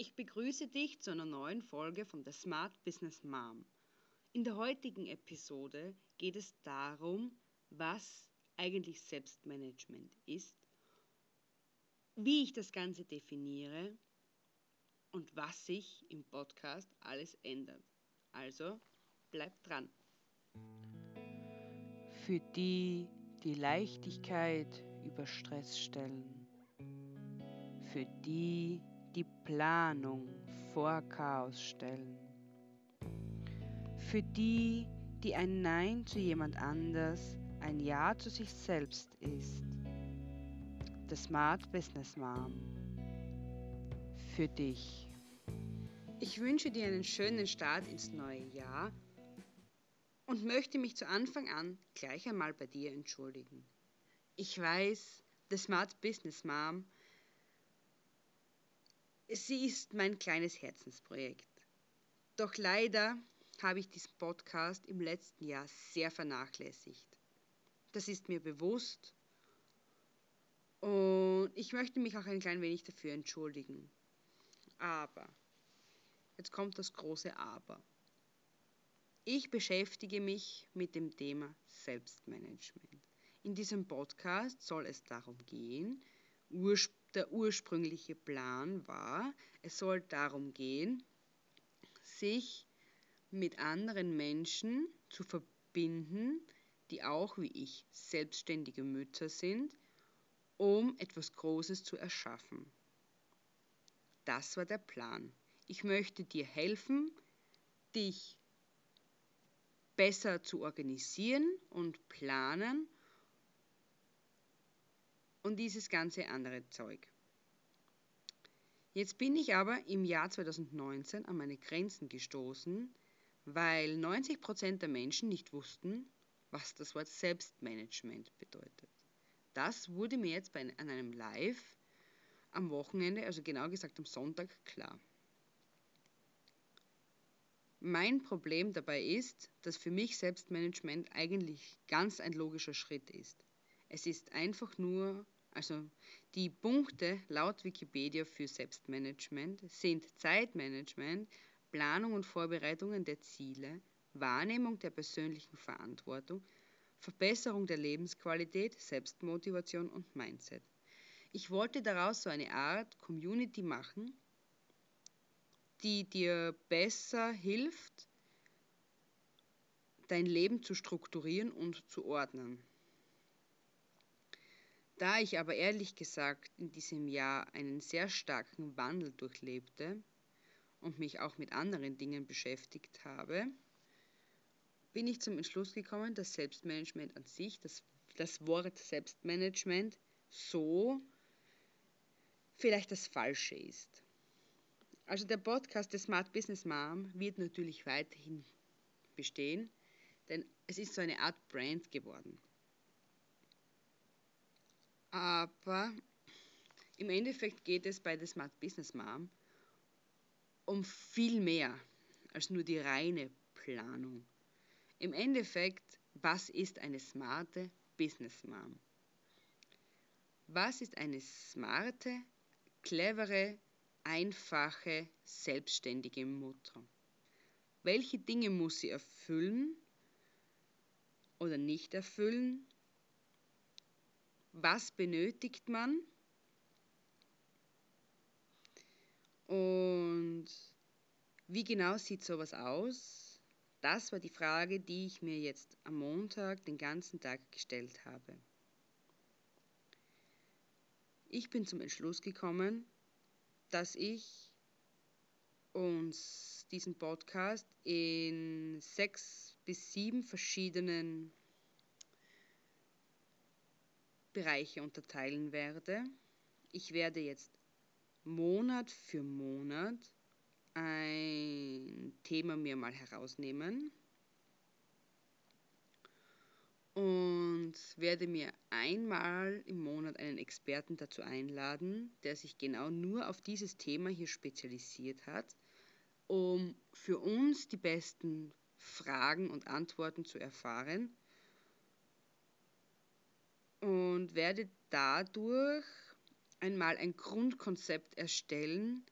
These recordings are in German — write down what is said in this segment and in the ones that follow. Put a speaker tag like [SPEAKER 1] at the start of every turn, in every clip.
[SPEAKER 1] Ich begrüße dich zu einer neuen Folge von The Smart Business Mom. In der heutigen Episode geht es darum, was eigentlich Selbstmanagement ist, wie ich das Ganze definiere und was sich im Podcast alles ändert. Also bleib dran.
[SPEAKER 2] Für die, die Leichtigkeit über Stress stellen. Für die, die Planung vor Chaos stellen. Für die, die ein Nein zu jemand anders ein Ja zu sich selbst ist. The Smart Business Mom. Für dich.
[SPEAKER 1] Ich wünsche dir einen schönen Start ins neue Jahr und möchte mich zu Anfang an gleich einmal bei dir entschuldigen. Ich weiß, The Smart Business Mom Sie ist mein kleines Herzensprojekt. Doch leider habe ich diesen Podcast im letzten Jahr sehr vernachlässigt. Das ist mir bewusst und ich möchte mich auch ein klein wenig dafür entschuldigen. Aber, jetzt kommt das große Aber. Ich beschäftige mich mit dem Thema Selbstmanagement. In diesem Podcast soll es darum gehen, ursprünglich der ursprüngliche Plan war, es soll darum gehen, sich mit anderen Menschen zu verbinden, die auch wie ich selbstständige Mütter sind, um etwas Großes zu erschaffen. Das war der Plan. Ich möchte dir helfen, dich besser zu organisieren und planen und dieses ganze andere Zeug. Jetzt bin ich aber im Jahr 2019 an meine Grenzen gestoßen, weil 90% der Menschen nicht wussten, was das Wort Selbstmanagement bedeutet. Das wurde mir jetzt bei, an einem Live am Wochenende, also genau gesagt am Sonntag, klar. Mein Problem dabei ist, dass für mich Selbstmanagement eigentlich ganz ein logischer Schritt ist. Es ist einfach nur also die Punkte laut Wikipedia für Selbstmanagement sind Zeitmanagement, Planung und Vorbereitungen der Ziele, Wahrnehmung der persönlichen Verantwortung, Verbesserung der Lebensqualität, Selbstmotivation und Mindset. Ich wollte daraus so eine Art Community machen, die dir besser hilft, dein Leben zu strukturieren und zu ordnen. Da ich aber ehrlich gesagt in diesem Jahr einen sehr starken Wandel durchlebte und mich auch mit anderen Dingen beschäftigt habe, bin ich zum Entschluss gekommen, dass Selbstmanagement an sich, das, das Wort Selbstmanagement so vielleicht das Falsche ist. Also der Podcast der Smart Business Mom wird natürlich weiterhin bestehen, denn es ist so eine Art Brand geworden. Aber im Endeffekt geht es bei der Smart Business Mom um viel mehr als nur die reine Planung. Im Endeffekt, was ist eine smarte Business Mom? Was ist eine smarte, clevere, einfache, selbstständige Mutter? Welche Dinge muss sie erfüllen oder nicht erfüllen, was benötigt man und wie genau sieht sowas aus? Das war die Frage, die ich mir jetzt am Montag den ganzen Tag gestellt habe. Ich bin zum Entschluss gekommen, dass ich uns diesen Podcast in sechs bis sieben verschiedenen Bereiche unterteilen werde. Ich werde jetzt Monat für Monat ein Thema mir mal herausnehmen und werde mir einmal im Monat einen Experten dazu einladen, der sich genau nur auf dieses Thema hier spezialisiert hat, um für uns die besten Fragen und Antworten zu erfahren und werde dadurch einmal ein Grundkonzept erstellen,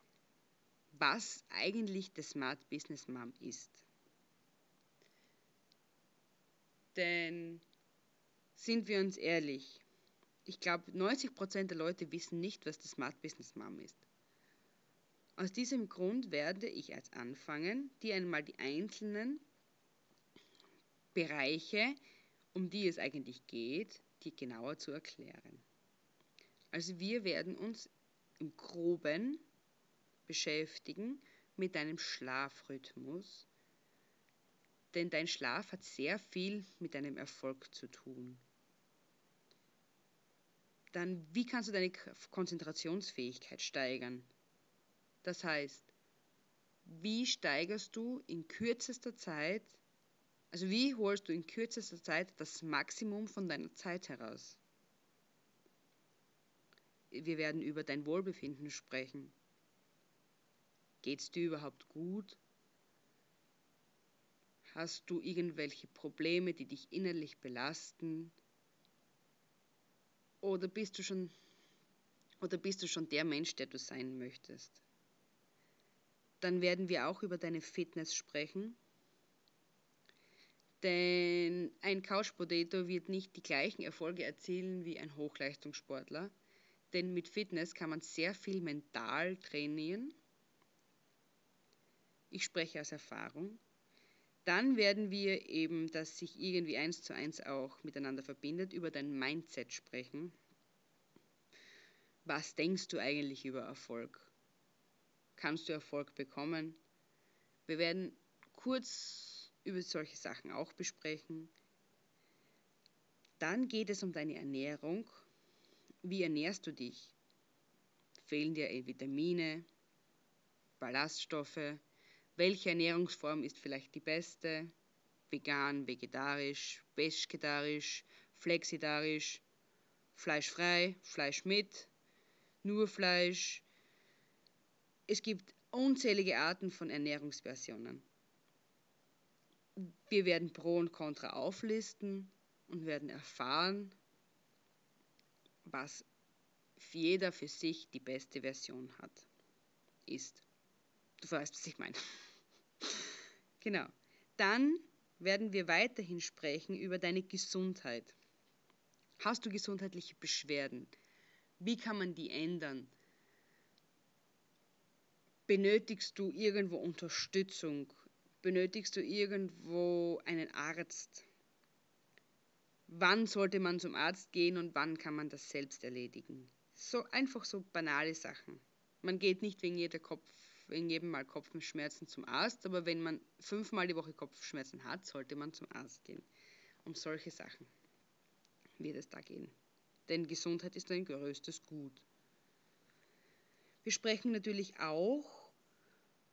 [SPEAKER 1] was eigentlich der Smart Business Mom ist. Denn sind wir uns ehrlich, ich glaube 90% der Leute wissen nicht, was der Smart Business Mom ist. Aus diesem Grund werde ich als anfangen, dir einmal die einzelnen Bereiche, um die es eigentlich geht, die genauer zu erklären. Also wir werden uns im groben beschäftigen mit deinem Schlafrhythmus, denn dein Schlaf hat sehr viel mit deinem Erfolg zu tun. Dann, wie kannst du deine Konzentrationsfähigkeit steigern? Das heißt, wie steigerst du in kürzester Zeit, also wie holst du in kürzester Zeit das Maximum von deiner Zeit heraus? Wir werden über dein Wohlbefinden sprechen. Geht es dir überhaupt gut? Hast du irgendwelche Probleme, die dich innerlich belasten? Oder bist du schon oder bist du schon der Mensch, der du sein möchtest? Dann werden wir auch über deine Fitness sprechen. Denn ein Couch Potato wird nicht die gleichen Erfolge erzielen wie ein Hochleistungssportler. Denn mit Fitness kann man sehr viel mental trainieren ich spreche aus Erfahrung. Dann werden wir eben, das sich irgendwie eins zu eins auch miteinander verbindet, über dein Mindset sprechen. Was denkst du eigentlich über Erfolg? Kannst du Erfolg bekommen? Wir werden kurz über solche Sachen auch besprechen. Dann geht es um deine Ernährung. Wie ernährst du dich? Fehlen dir Vitamine, Ballaststoffe? welche Ernährungsform ist vielleicht die beste, vegan, vegetarisch, pesketarisch, flexitarisch, fleischfrei, Fleisch mit, nur Fleisch. Es gibt unzählige Arten von Ernährungsversionen. Wir werden Pro und Contra auflisten und werden erfahren, was jeder für sich die beste Version hat, ist. Du weißt, was ich meine. Genau. Dann werden wir weiterhin sprechen über deine Gesundheit. Hast du gesundheitliche Beschwerden? Wie kann man die ändern? Benötigst du irgendwo Unterstützung? Benötigst du irgendwo einen Arzt? Wann sollte man zum Arzt gehen und wann kann man das selbst erledigen? So einfach so banale Sachen. Man geht nicht wegen jeder Kopf wegen jedem Mal Kopfschmerzen zum Arzt, aber wenn man fünfmal die Woche Kopfschmerzen hat, sollte man zum Arzt gehen. Um solche Sachen wird es da gehen. Denn Gesundheit ist ein größtes Gut. Wir sprechen natürlich auch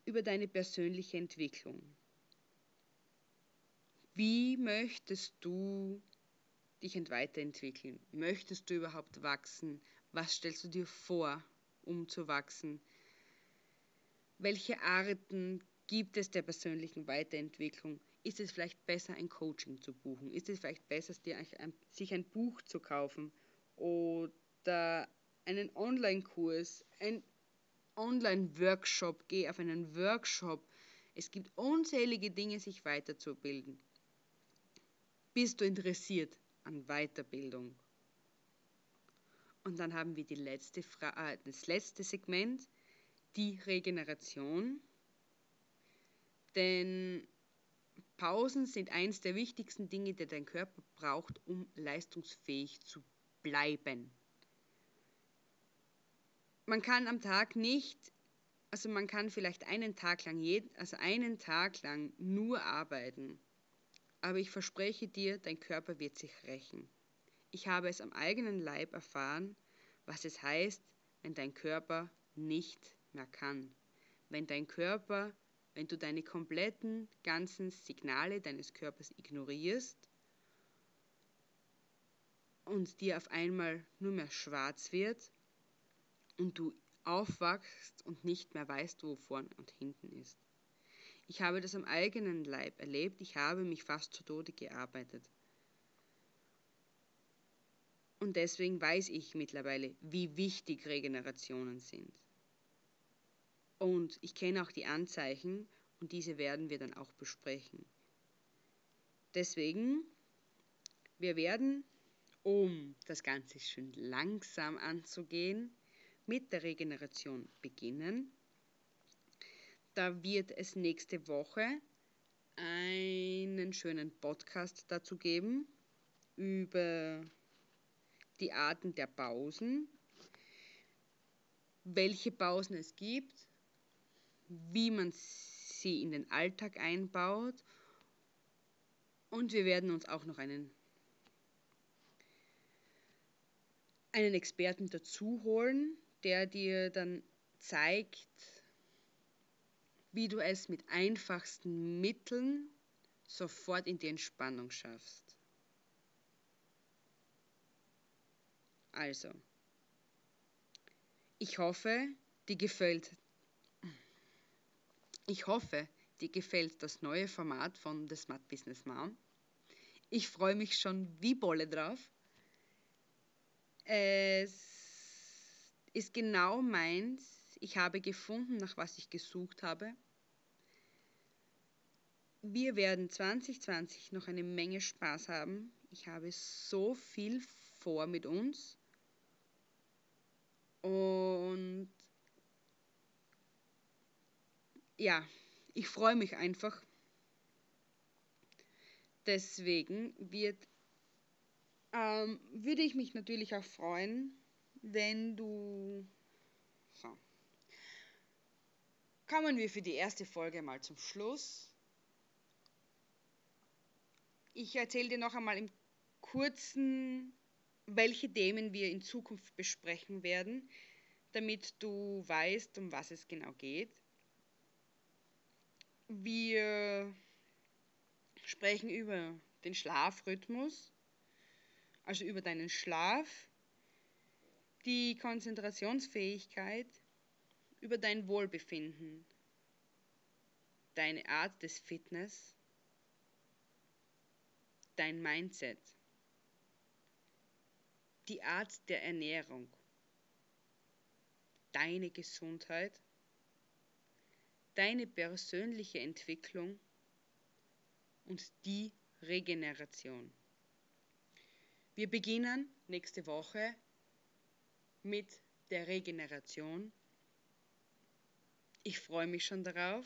[SPEAKER 1] über deine persönliche Entwicklung. Wie möchtest du dich weiterentwickeln? Möchtest du überhaupt wachsen? Was stellst du dir vor, um zu wachsen? Welche Arten gibt es der persönlichen Weiterentwicklung? Ist es vielleicht besser, ein Coaching zu buchen? Ist es vielleicht besser, sich ein Buch zu kaufen oder einen Online-Kurs, ein Online-Workshop? Geh auf einen Workshop. Es gibt unzählige Dinge, sich weiterzubilden. Bist du interessiert an Weiterbildung? Und dann haben wir die letzte Fra äh, das letzte Segment, die Regeneration. Denn Pausen sind eines der wichtigsten Dinge, die dein Körper braucht, um leistungsfähig zu bleiben. Man kann am Tag nicht, also man kann vielleicht einen Tag lang, also einen Tag lang nur arbeiten. Aber ich verspreche dir, dein Körper wird sich rächen. Ich habe es am eigenen Leib erfahren, was es heißt, wenn dein Körper nicht mehr kann. Wenn dein Körper, wenn du deine kompletten ganzen Signale deines Körpers ignorierst und dir auf einmal nur mehr schwarz wird und du aufwachst und nicht mehr weißt, wo vorn und hinten ist. Ich habe das am eigenen Leib erlebt, ich habe mich fast zu Tode gearbeitet. Und deswegen weiß ich mittlerweile, wie wichtig Regenerationen sind. Und ich kenne auch die Anzeichen und diese werden wir dann auch besprechen. Deswegen, wir werden, um das Ganze schön langsam anzugehen, mit der Regeneration beginnen. Da wird es nächste Woche einen schönen Podcast dazu geben über die Arten der Pausen, welche Pausen es gibt, wie man sie in den Alltag einbaut und wir werden uns auch noch einen, einen Experten dazu holen, der dir dann zeigt, wie du es mit einfachsten Mitteln sofort in die Entspannung schaffst. Also, ich hoffe, dir gefällt ich hoffe, dir gefällt das neue Format von The Smart Business Mom. Ich freue mich schon wie Bolle drauf. Es ist genau meins. Ich habe gefunden, nach was ich gesucht habe. Wir werden 2020 noch eine Menge Spaß haben. Ich habe so viel vor mit uns. Und ja, ich freue mich einfach. Deswegen wird, ähm, würde ich mich natürlich auch freuen, wenn du... So. Kommen wir für die erste Folge mal zum Schluss. Ich erzähle dir noch einmal im kurzen, welche Themen wir in Zukunft besprechen werden, damit du weißt, um was es genau geht. Wir sprechen über den Schlafrhythmus, also über deinen Schlaf, die Konzentrationsfähigkeit, über dein Wohlbefinden, deine Art des Fitness, dein Mindset, die Art der Ernährung, deine Gesundheit deine persönliche Entwicklung und die Regeneration. Wir beginnen nächste Woche mit der Regeneration. Ich freue mich schon darauf.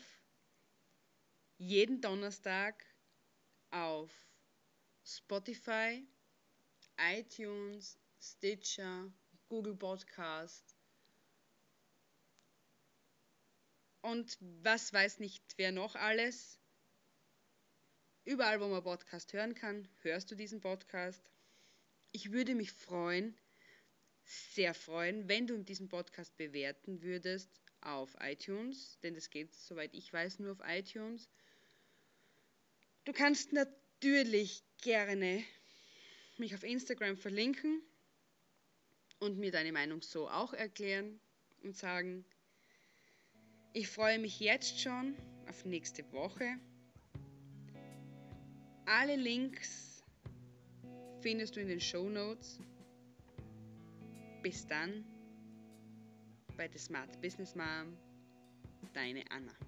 [SPEAKER 1] Jeden Donnerstag auf Spotify, iTunes, Stitcher, Google Podcast und was weiß nicht wer noch alles. Überall, wo man Podcast hören kann, hörst du diesen Podcast. Ich würde mich freuen, sehr freuen, wenn du diesen Podcast bewerten würdest auf iTunes, denn das geht, soweit ich weiß, nur auf iTunes. Du kannst natürlich gerne mich auf Instagram verlinken und mir deine Meinung so auch erklären und sagen, ich freue mich jetzt schon auf nächste Woche. Alle Links findest du in den Show Notes. Bis dann bei The Smart Business Mom, deine Anna.